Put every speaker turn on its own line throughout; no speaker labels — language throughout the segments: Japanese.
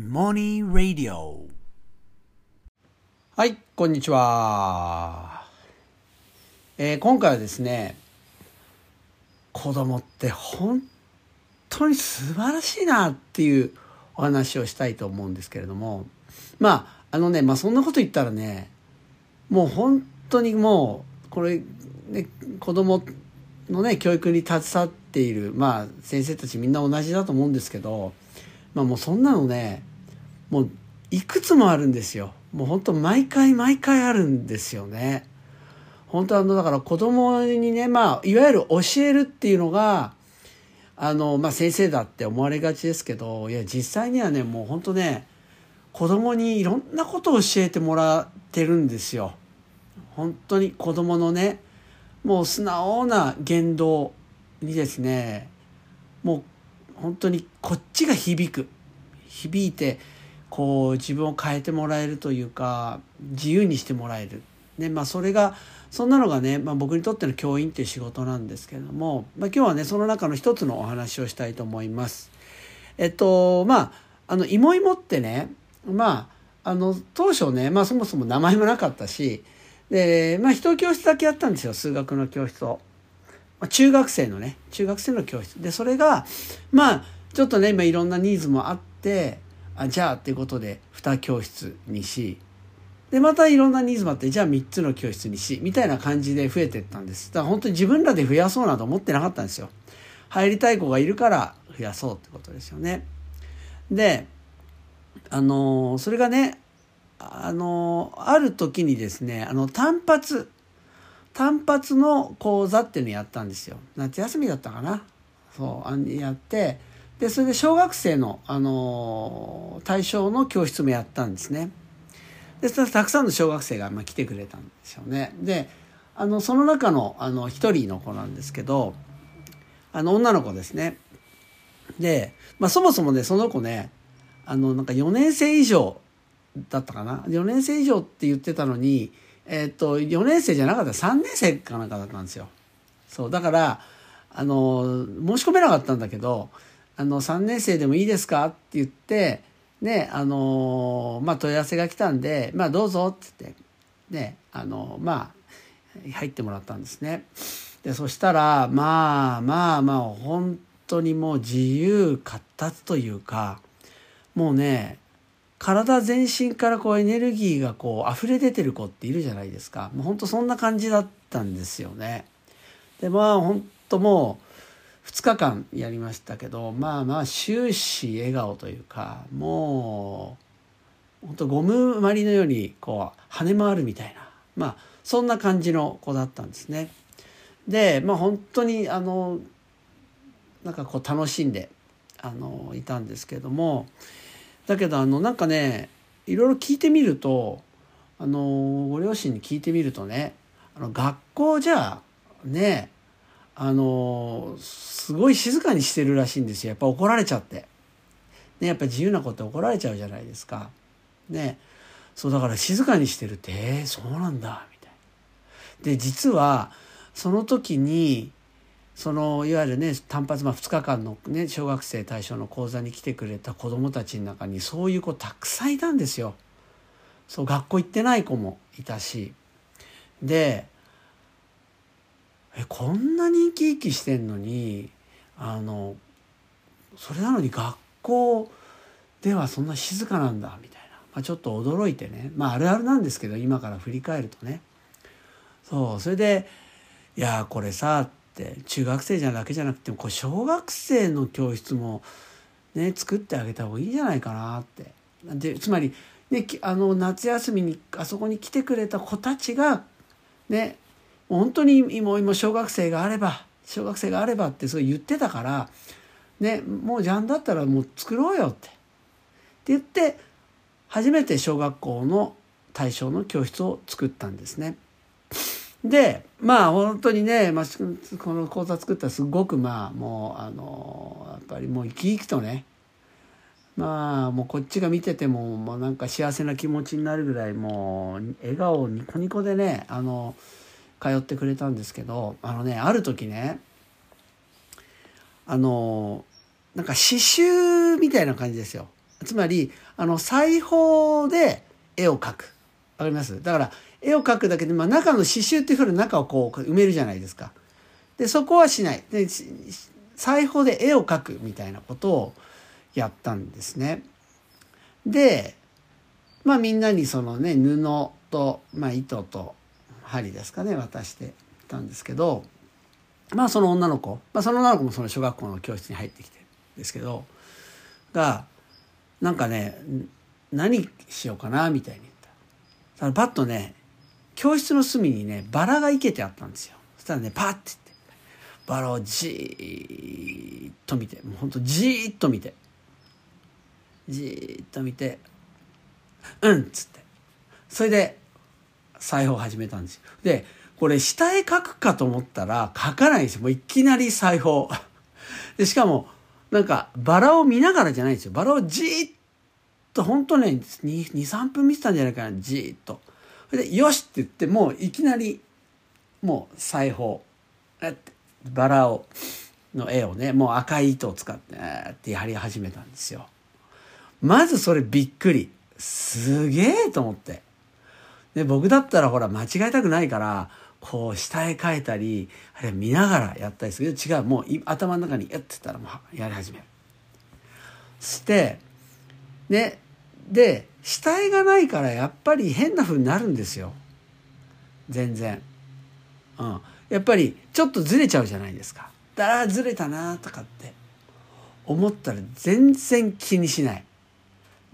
Morning Radio
はい、こんにちは。えー今回はですね、子供って本当に素晴らしいなっていうお話をしたいと思うんですけれども、まあ、あのね、まあそんなこと言ったらね、もう本当にもう、これ、ね、子供のね、教育に携わっている、まあ先生たちみんな同じだと思うんですけど、まあもうそんなのね、もういくつもあるんですよ。もう本当毎回毎回あるんですよね。本当あのだから子供にねまあいわゆる教えるっていうのがあのまあ先生だって思われがちですけどいや実際にはねもう本当ね子供にいろんなことを教えてもらってるんですよ。本当に子供のねもう素直な言動にですねもう本当にこっちが響く響いてこう自分を変えてもらえるというか自由にしてもらえる、ねまあ、それがそんなのがね、まあ、僕にとっての教員っていう仕事なんですけども、まあ、今日はねその中の一つのお話をしたいと思います。えっとまああの芋芋ってねまああの当初ね、まあ、そもそも名前もなかったしで、まあ、一教室だけやったんですよ数学の教室を。まあ中学生のね中学生の教室でそれがまあちょっとね今いろんなニーズもあってあじゃあっていうことで2教室にしでまたいろんなニーズもあってじゃあ3つの教室にしみたいな感じで増えてったんです。だから本当に自分らで増やそうなと思ってなかったんですよ。入りたい子がいるから増やそうってことですよね。であのそれがねあのある時にですねあの単発単発の講座っていうのやったんですよ。夏休みだったかな。そうあやってでそれで小学生の、あの対象の教室もやったんですね。でたくさんの小学生が、まあ、来てくれたんですよね。であのその中のあの一人の子なんですけどあの女の子ですね。で、まあ、そもそもねその子ねあのなんか4年生以上だったかな。4年生以上って言ってたのにえっ、と4年生じゃなかった。3年生かなんかだったんですよ。そうだからあの申し込めなかったんだけどあの3年生でもいいですか?」って言ってねあのまあ問い合わせが来たんで「まあどうぞ」って言ってねあのまあ入ってもらったんですね。でそしたらまあまあまあ本当にもう自由闊達というかもうね体全身からこうエネルギーがこう溢れ出てる子っているじゃないですかもう本当そんな感じだったんですよね。でまあ本当もう2日間やりましたけどまあまあ終始笑顔というかもう本当ゴムまりのようにこう跳ね回るみたいなまあそんな感じの子だったんですね。でまあ本当にあのなんかこう楽しんであのいたんですけどもだけどあのなんかねいろいろ聞いてみるとあのご両親に聞いてみるとねあの学校じゃねあのすごい静かにしてるらしいんですよやっぱ怒られちゃって。ね、やっぱ自由なこと怒られちゃうじゃないですか。ね、そうだから静かにしてるってえー、そうなんだみたいな。で実はその時にそのいわゆるね単発まあ2日間のね小学生対象の講座に来てくれた子どもたちの中にそういう子たくさんいたんですよ。そう学校行ってない子もいたしでえこんなに生き生きしてんのにあのそれなのに学校ではそんな静かなんだみたいな、まあ、ちょっと驚いてね。まああるあるなんですけど今から振り返るとね。そうそれで「いやこれさ」って中学生じゃだけじゃなくてもこれ小学生の教室もね作ってあげた方がいいんじゃないかなって。でつまり、ね、あの夏休みにあそこに来てくれた子たちがね本当に今今小学生があれば小学生があればってそう言ってたから、ね、もうじゃんだったらもう作ろうよって。って言って初めて小学校の対象の教室を作ったんですね。でまあ本当にね、まあ、この講座作ったらすごくまあもうあのやっぱりもう生き生きとねまあもうこっちが見ててももうなんか幸せな気持ちになるぐらいもう笑顔ニコニコでねあの通ってくれたんですけどあのねある時ねあのなんか刺繍みたいな感じですよ。つまりあの裁縫で絵を描くわかります？だから絵を描くだけで、まあ、中の刺繍っていうふうに中をこう埋めるじゃないですか。でそこはしないで裁縫で絵を描くみたいなことをやったんですね。でまあみんなにそのね布と、まあ、糸と針ですかね渡してたんですけどまあその女の子、まあ、その女の子もその小学校の教室に入ってきてですけどがなんかね何しようかなみたいに言った。らバッとね教室の隅にねバラが生けてあったんですよ。そしたらねパッて言って。バラをじーっと見てもうほんとじーっと見て。じーっと見て「うん」っつって。それで裁縫を始めたんですよでこれ下絵描くかと思ったら描かないんですよもういきなり裁縫でしかもなんかバラを見ながらじゃないんですよバラをじーっと本当ね23分見てたんじゃないかなじーっと。で「よし!」って言ってもういきなりもう裁縫バラをの絵をねもう赤い糸を使ってってやり始めたんですよ。まずそれびっくりすげえと思って。で僕だったらほら間違えたくないからこう下絵描いたりあれ見ながらやったりするけど違うもう頭の中にやってたらもうやり始める。してねで下絵がないからやっぱり変な風になるんですよ全然。うん、やっぱりちょっとずれちゃうじゃないですか。だらずれたなとかって思ったら全然気にしない。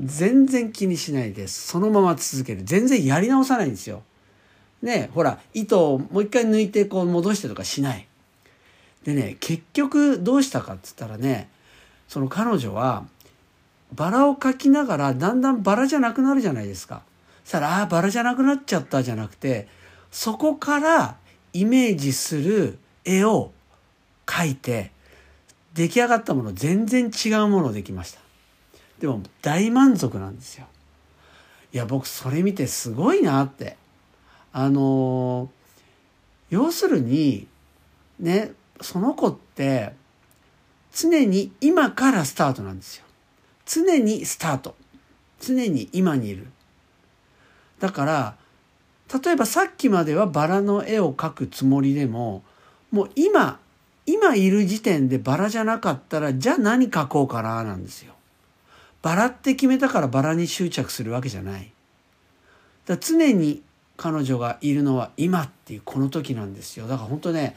全然気にしないでそのまま続ける。全然やり直さないんですよ。ねほら糸をもう一回抜いてこう戻してとかしない。でね結局どうしたかっつったらねその彼女はバラを描きながらだんだんバラじゃなくなるじゃないですか。そしたら、ああ、バラじゃなくなっちゃったじゃなくて、そこからイメージする絵を描いて、出来上がったもの全然違うものできました。でも大満足なんですよ。いや、僕それ見てすごいなって。あの要するに、ね、その子って常に今からスタートなんですよ。常にスタート。常に今にいる。だから、例えばさっきまではバラの絵を描くつもりでも、もう今、今いる時点でバラじゃなかったら、じゃあ何描こうかななんですよ。バラって決めたからバラに執着するわけじゃない。だ常に彼女がいるのは今っていうこの時なんですよ。だから本当ね、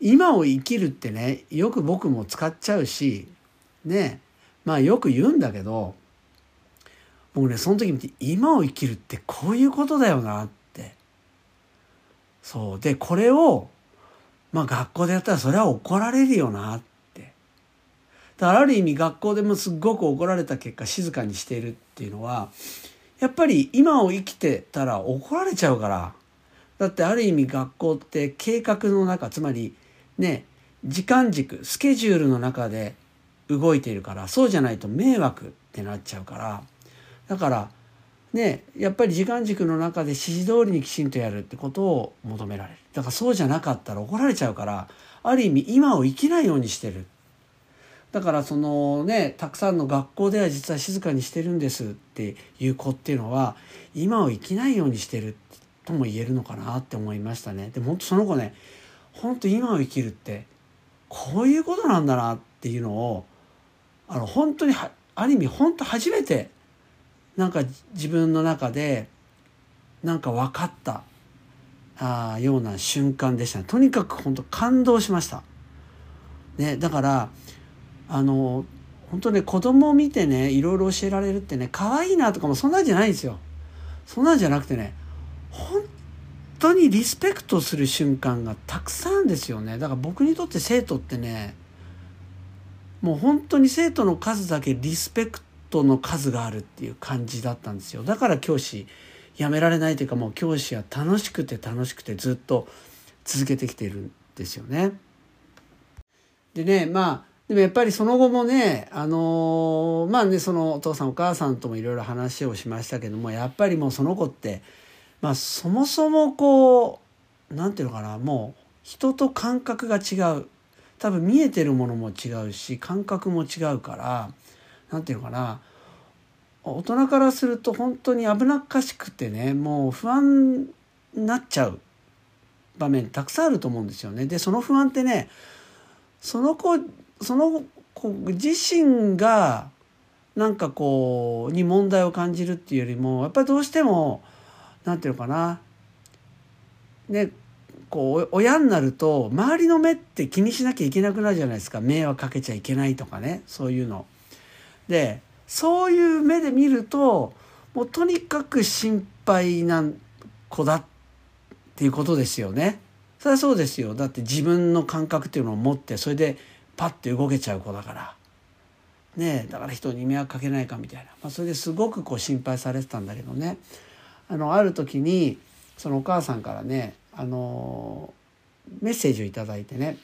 今を生きるってね、よく僕も使っちゃうし、ね、まあよく言うんだけど僕ねその時見て今を生きるってこういうことだよなってそうでこれをまあ学校でやったらそれは怒られるよなってだからある意味学校でもすっごく怒られた結果静かにしているっていうのはやっぱり今を生きてたら怒られちゃうから。だってある意味学校って計画の中つまりね時間軸スケジュールの中で動いているからそうじゃないと迷惑ってなっちゃうから。だからねやっぱり時間軸の中で指示通りにきちんとやるってことを求められる。だからそうじゃなかったら怒られちゃうからある意味今を生きないようにしてる。だからそのねたくさんの学校では実は静かにしてるんですっていう子っていうのは今を生きないようにしてるとも言えるのかなって思いましたねでも本当その子ね本当今を生きるってこういうことなんだなっていうのをあの本当にある意味本当初めてなんか自分の中でなんか分かったあような瞬間でしたねとにかく本当感動しました。ね、だからあの本当ね子供を見てねいろいろ教えられるってね可愛いなとかもそんなんじゃないんですよ。そんなんじゃなくてね本当にリスペクトする瞬間がたくさんですよね。だから僕にとって生徒ってねもう本当に生徒の数だけリスペクトの数があるっていう感じだったんですよだから教師辞められないというかもう教師は楽しくて楽しくてずっと続けてきているんですよね。でねまあでもやっぱりその後もねあのー、まあねそのお父さんお母さんともいろいろ話をしましたけどもやっぱりもうその子ってまあそもそもこう何て言うのかなもう人と感覚が違う多分見えてるものも違うし感覚も違うから何て言うのかな大人からすると本当に危なっかしくてねもう不安になっちゃう場面たくさんあると思うんですよね。でその不安ってねその子その子自身がなんかこうに問題を感じるっていうよりもやっぱりどうしても何て言うのかなねこう親になると周りの目って気にしなきゃいけなくなるじゃないですか迷惑かけちゃいけないとかねそういうの。でそういう目で見るともうとにかく心配な子だっていうことですよね。それはそうですよだって自分の感覚っていうのを持ってそれでパッて動けちゃう子だから。ねだから人に迷惑かけないかみたいな、まあ、それですごくこう心配されてたんだけどね。あのある時にそのお母さんからねあのメッセージを頂いてね。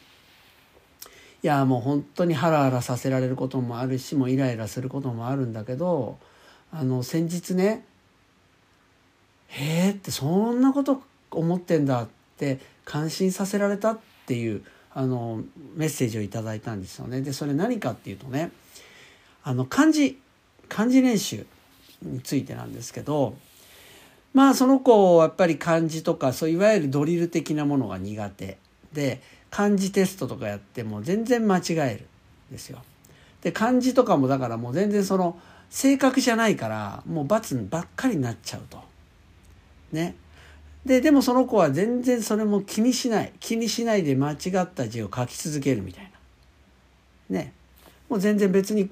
いやもう本当にハラハラさせられることもあるしもうイライラすることもあるんだけどあの先日ね「へえ」ってそんなこと思ってんだって感心させられたっていうあのメッセージを頂いたんですよね。でそれ何かっていうとねあの漢字漢字練習についてなんですけどまあその子やっぱり漢字とかそういわゆるドリル的なものが苦手で漢字テストとかやっても全然間違えるんですよ。で漢字とかもだからもう全然その正確じゃないからもう罰ばっかりになっちゃうと。ね。ででもその子は全然それも気にしない気にしないで間違った字を書き続けるみたいな。ね。もう全然別に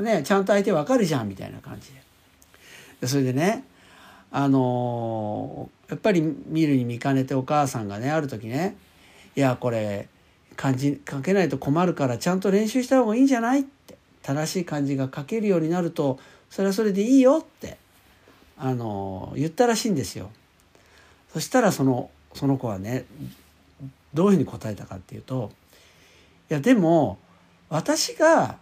ねちゃんと相手わかるじゃんみたいな感じで。それでねあのやっぱり見るに見かねてお母さんがねある時ね「いやこれ漢字書けないと困るからちゃんと練習した方がいいんじゃない?」って正しい漢字が書けるようになるとそれはそれでいいよってあの言ったらしいんですよ。そしたらそのその子はねどういうふうに答えたかっていうと「いやでも私が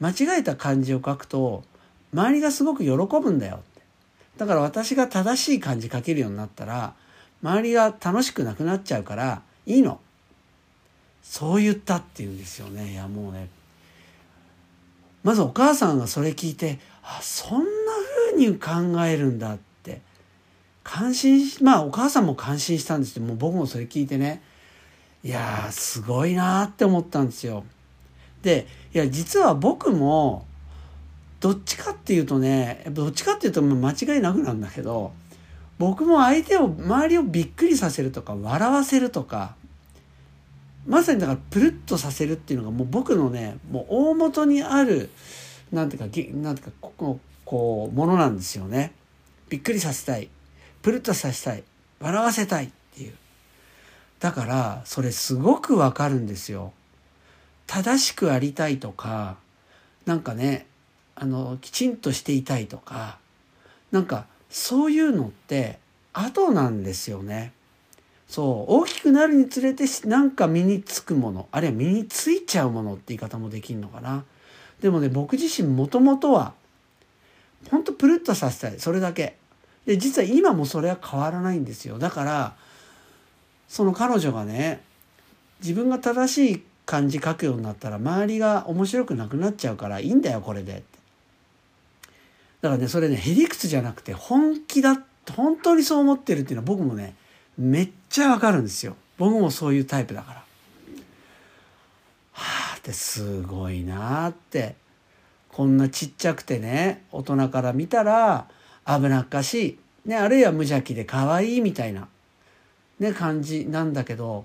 間違えた漢字を書くと周りがすごく喜ぶんだよ」だから私が正しい漢字書けるようになったら周りが楽しくなくなっちゃうからいいの。そう言ったっていうんですよね。いやもうね。まずお母さんがそれ聞いてあそんな風に考えるんだって。感心まあお母さんも感心したんですけどもう僕もそれ聞いてねいやすごいなって思ったんですよ。でいや実は僕もどっちかっていうとねどっちかっていうと間違いなくなんだけど僕も相手を周りをびっくりさせるとか笑わせるとかまさにだからプルッとさせるっていうのがもう僕のねもう大元にあるなんていうかなんていうかこここうものなんですよね。びっくりさせたいプルッとさせたい笑わせたいっていうだからそれすごくわかるんですよ。正しくありたいとかなんかねあのきちんとしていたいとかなんかそういうのって後なんですよね。そう大きくなるにつれてなんか身につくものあるいは身についちゃうものって言い方もできるのかな。でもね僕自身もともとはほんとプルッとさせたいそれだけ。で実は今もそれは変わらないんですよ。だからその彼女がね自分が正しい漢字書くようになったら周りが面白くなくなっちゃうからいいんだよこれでだからねそれねへりくつじゃなくて本気だ本当にそう思ってるっていうのは僕もねめっちゃわかるんですよ。僕もそういうタイプだから。はあってすごいなあって。こんなちっちゃくてね大人から見たら危なっかしい、ね、あるいは無邪気で可愛いみたいな、ね、感じなんだけど。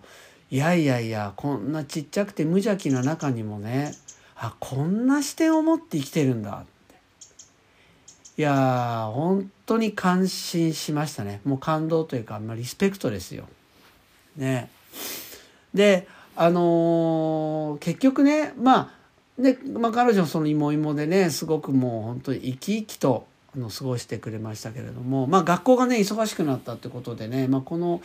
いやいやいやこんなちっちゃくて無邪気な中にもねあこんな視点を持って生きてるんだ。っていや本当に感心しましたね。もう感動というか、まあ、リスペクトですよ。ね。であのー、結局ねまあね、まあ、彼女その芋芋でねすごくもう本当に生き生きとあの過ごしてくれましたけれども、まあ、学校がね忙しくなったってことでね、まあ、この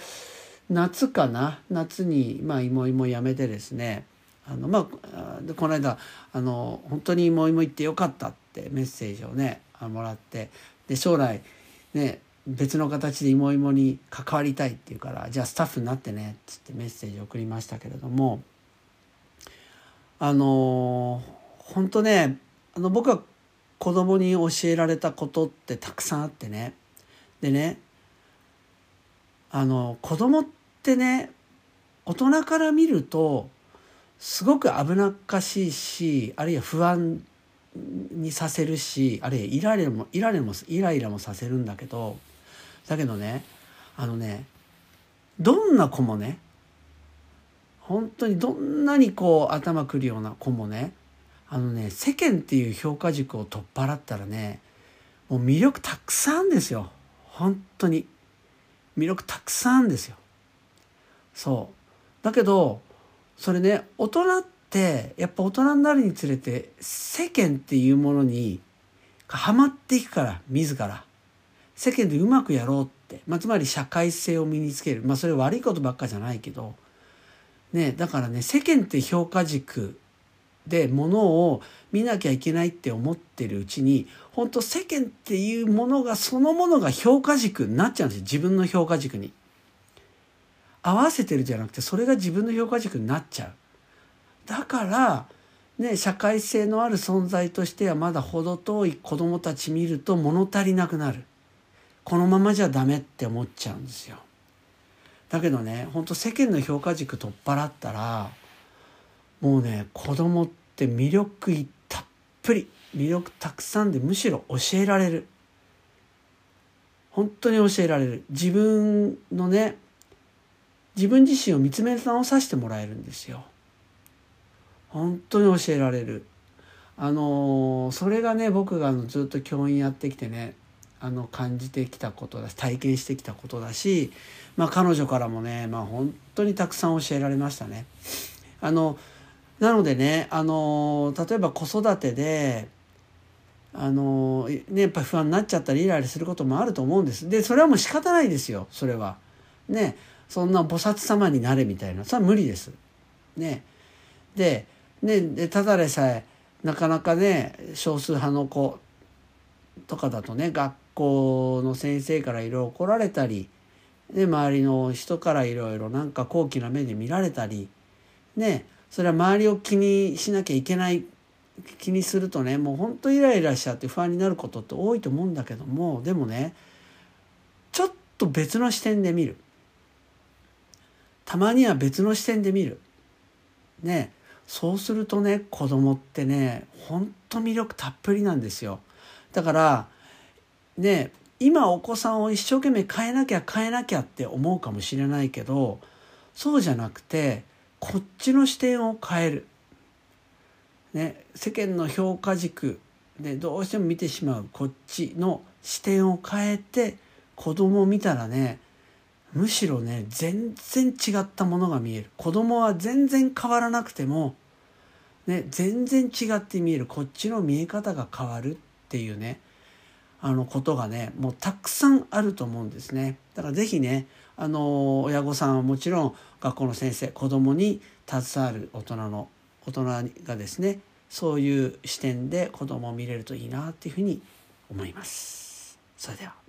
夏かな夏に、まあ、芋芋やめてですねあのまあこの間あの本当に芋芋行ってよかったってメッセージをねもらってで将来ね別の形で芋芋に関わりたいって言うからじゃあスタッフになってねっつってメッセージを送りましたけれどもあの本当ねあの僕は子供に教えられたことってたくさんあってね。でねあの子供ってね大人から見るとすごく危なっかしいしあるいは不安にさせるしあるいはイライラもイライラもイライラもさせるんだけどだけどねあのねどんな子もね本当にどんなにこう頭くるような子もねあのね世間っていう評価軸を取っ払ったらねもう魅力たくさんですよ。本当に。魅力たくさんですよ。そう。だけどそれね大人ってやっぱ大人になるにつれて世間っていうものにはまっていくから自ら。世間でうまくやろうって、まあ、つまり社会性を身につける。まあそれ悪いことばっかじゃないけど。ねだからね世間って評価軸でものを見なきゃいけないって思ってるうちに本当世間っていうものがそのものが評価軸になっちゃうんですよ自分の評価軸に。合わせてるじゃなくてそれが自分の評価軸になっちゃう。だからね社会性のある存在としてはまだ程遠い子供たち見ると物足りなくなる。このままじゃダメって思っちゃうんですよ。だけどね本当世間の評価軸取っ払ったらもうね子供って魅力たっぷり魅力たくさんでむしろ教えられる。本当に教えられる。自分のね自分自身を見つめ直させてもらえるんですよ。本当に教えられる。あのそれがね僕があのずっと教員やってきてねあの感じてきたことだし体験してきたことだし、まあ、彼女からもね、まあ、本当にたくさん教えられましたね。あのなのでねあの例えば子育てであのねやっぱ不安になっちゃったりイライラすることもあると思うんです。でそれはもう仕方ないですよそれは。ねそんな菩薩様になれみたいなそれは無理です。ねでねただでさえなかなかね少数派の子とかだとね学校の先生からいろいろ怒られたり、ね、周りの人からいろいろなんか高貴な目で見られたりねそれは周りを気にしなきゃいけない気にするとねもうほんとイライラしちゃって不安になることって多いと思うんだけどもでもねちょっと別の視点で見る。たまには別の視点で見る。ねそうするとね子供ってねほんと魅力たっぷりなんですよ。だからね今お子さんを一生懸命変えなきゃ変えなきゃって思うかもしれないけどそうじゃなくてこっちの視点を変える。ね、世間の評価軸でどうしても見てしまう。こっちの視点を変えて子供を見たらねむしろね全然違ったものが見える。子供は全然変わらなくても、ね、全然違って見える。こっちの見え方が変わるっていうねあのことがねもうたくさんあると思うんですね。だから是非ねあの親御さんはもちろん学校の先生子どもに携わる大人の大人がですねそういう視点で子どもを見れるといいなっていうふうに思います。それでは